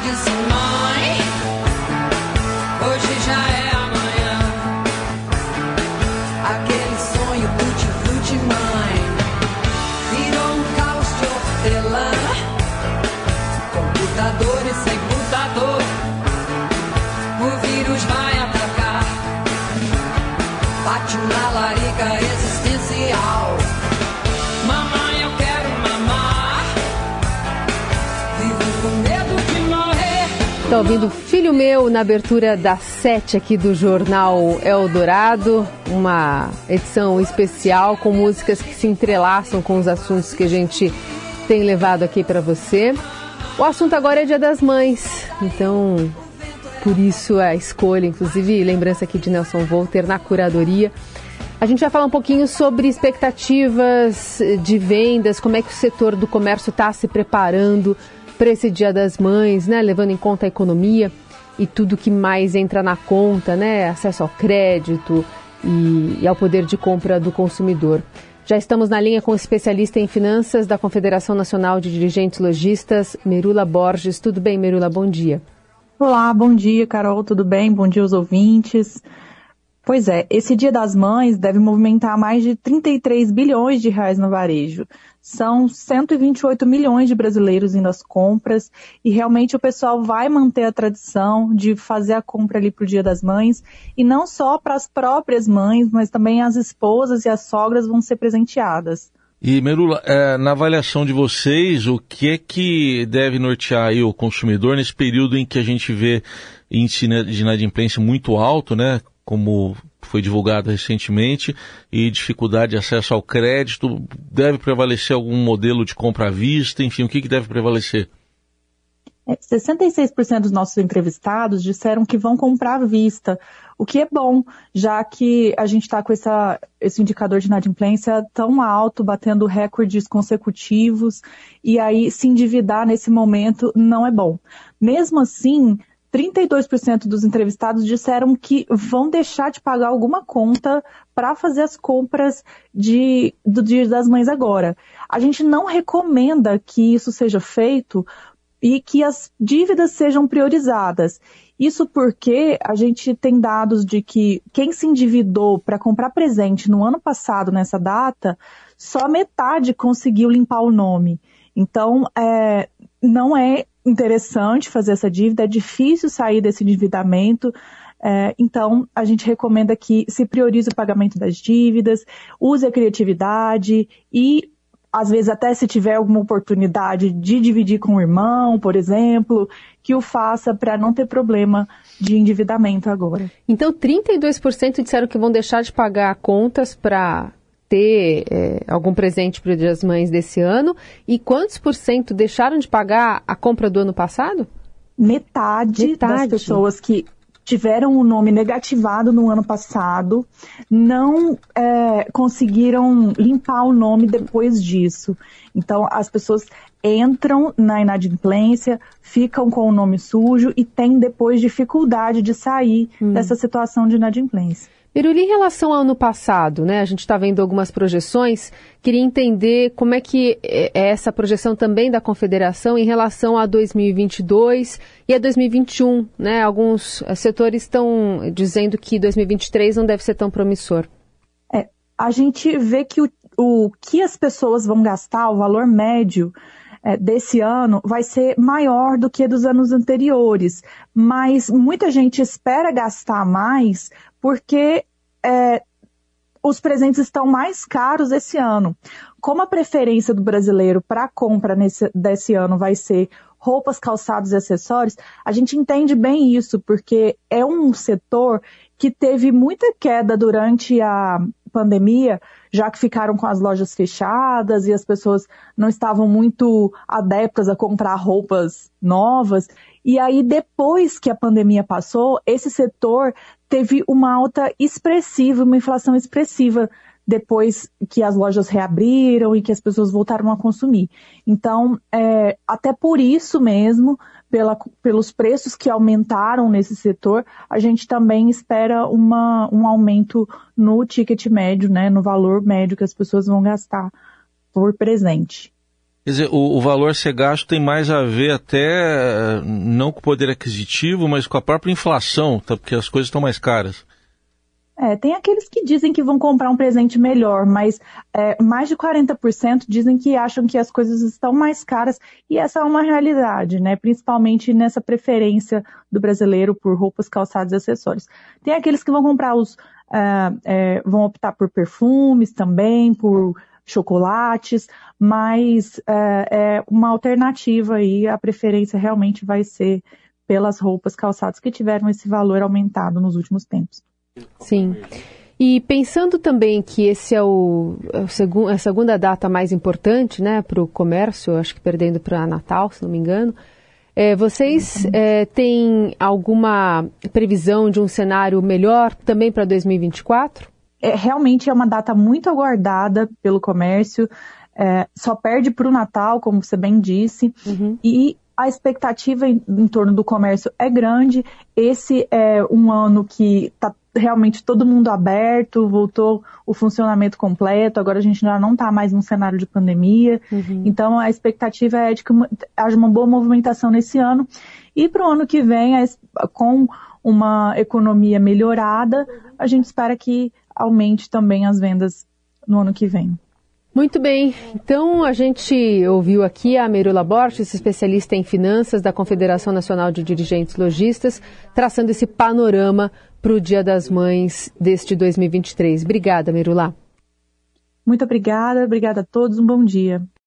e disse: Mãe, hoje já é amanhã. Aquele sonho tutti-frutti, mãe, virou um caos de hortelã. Computadores sem computador, o vírus vai atacar. Bate uma larica existencial. Morrer. Tá ouvindo Filho Meu na abertura da sete aqui do Jornal Eldorado, uma edição especial com músicas que se entrelaçam com os assuntos que a gente tem levado aqui para você. O assunto agora é Dia das Mães, então por isso a escolha, inclusive lembrança aqui de Nelson Volter na curadoria. A gente vai falar um pouquinho sobre expectativas de vendas, como é que o setor do comércio está se preparando para esse Dia das Mães, né? Levando em conta a economia e tudo que mais entra na conta, né? Acesso ao crédito e, e ao poder de compra do consumidor. Já estamos na linha com o especialista em finanças da Confederação Nacional de Dirigentes Logistas, Merula Borges. Tudo bem, Merula? Bom dia. Olá, bom dia, Carol, tudo bem? Bom dia aos ouvintes. Pois é, esse Dia das Mães deve movimentar mais de 33 bilhões de reais no varejo. São 128 milhões de brasileiros indo às compras e realmente o pessoal vai manter a tradição de fazer a compra ali para o Dia das Mães e não só para as próprias mães, mas também as esposas e as sogras vão ser presenteadas. E Merula, é, na avaliação de vocês, o que é que deve nortear o consumidor nesse período em que a gente vê índice de inadimplência muito alto, né? Como foi divulgado recentemente, e dificuldade de acesso ao crédito, deve prevalecer algum modelo de compra à vista, enfim, o que, que deve prevalecer? É, 66% dos nossos entrevistados disseram que vão comprar à vista, o que é bom, já que a gente está com essa, esse indicador de inadimplência tão alto, batendo recordes consecutivos, e aí se endividar nesse momento não é bom. Mesmo assim, 32% dos entrevistados disseram que vão deixar de pagar alguma conta para fazer as compras de, do Dia das Mães agora. A gente não recomenda que isso seja feito e que as dívidas sejam priorizadas. Isso porque a gente tem dados de que quem se endividou para comprar presente no ano passado, nessa data, só metade conseguiu limpar o nome. Então, é, não é interessante fazer essa dívida, é difícil sair desse endividamento. É, então, a gente recomenda que se priorize o pagamento das dívidas, use a criatividade e, às vezes, até se tiver alguma oportunidade de dividir com o irmão, por exemplo, que o faça para não ter problema de endividamento agora. Então, 32% disseram que vão deixar de pagar contas para ter é, algum presente para o Dia das Mães desse ano? E quantos por cento deixaram de pagar a compra do ano passado? Metade, Metade. das pessoas que tiveram o nome negativado no ano passado não é, conseguiram limpar o nome depois disso. Então, as pessoas entram na inadimplência, ficam com o nome sujo e têm depois dificuldade de sair dessa situação de inadimplência. Biruli, em relação ao ano passado, né? A gente está vendo algumas projeções. Queria entender como é que é essa projeção também da Confederação em relação a 2022 e a 2021, né? Alguns eh, setores estão dizendo que 2023 não deve ser tão promissor. É, a gente vê que o, o que as pessoas vão gastar, o valor médio é, desse ano, vai ser maior do que dos anos anteriores. Mas muita gente espera gastar mais porque é, os presentes estão mais caros esse ano. Como a preferência do brasileiro para compra nesse, desse ano vai ser roupas, calçados e acessórios, a gente entende bem isso, porque é um setor que teve muita queda durante a pandemia, já que ficaram com as lojas fechadas e as pessoas não estavam muito adeptas a comprar roupas novas. E aí, depois que a pandemia passou, esse setor teve uma alta expressiva, uma inflação expressiva depois que as lojas reabriram e que as pessoas voltaram a consumir. Então, é, até por isso mesmo, pela, pelos preços que aumentaram nesse setor, a gente também espera uma, um aumento no ticket médio, né, no valor médio que as pessoas vão gastar por presente. Quer dizer, o, o, valor ser gasto tem mais a ver até não com o poder aquisitivo, mas com a própria inflação, tá? porque as coisas estão mais caras. É, tem aqueles que dizem que vão comprar um presente melhor, mas é, mais de 40% dizem que acham que as coisas estão mais caras, e essa é uma realidade, né? Principalmente nessa preferência do brasileiro por roupas, calçados e acessórios. Tem aqueles que vão comprar os. É, é, vão optar por perfumes também, por chocolates, mas é, é uma alternativa aí, a preferência realmente vai ser pelas roupas, calçados que tiveram esse valor aumentado nos últimos tempos. Sim. E pensando também que esse é o, é o segu, a segunda data mais importante né, para o comércio, acho que perdendo para Natal, se não me engano, é, vocês é, têm alguma previsão de um cenário melhor também para 2024? É, realmente é uma data muito aguardada pelo comércio, é, só perde para o Natal, como você bem disse, uhum. e a expectativa em, em, torno do comércio é grande. Esse é um ano que está realmente todo mundo aberto, voltou o funcionamento completo, agora a gente já não está mais num cenário de pandemia, uhum. então a expectativa é de que haja uma boa movimentação nesse ano. E para o ano que vem, com uma economia melhorada, a gente espera que aumente também as vendas no ano que vem. Muito bem, então a gente ouviu aqui a Merula Borges, especialista em finanças da Confederação Nacional de Dirigentes Logistas, traçando esse panorama para o Dia das Mães deste 2023. Obrigada, Merula. Muito obrigada, obrigada a todos, um bom dia.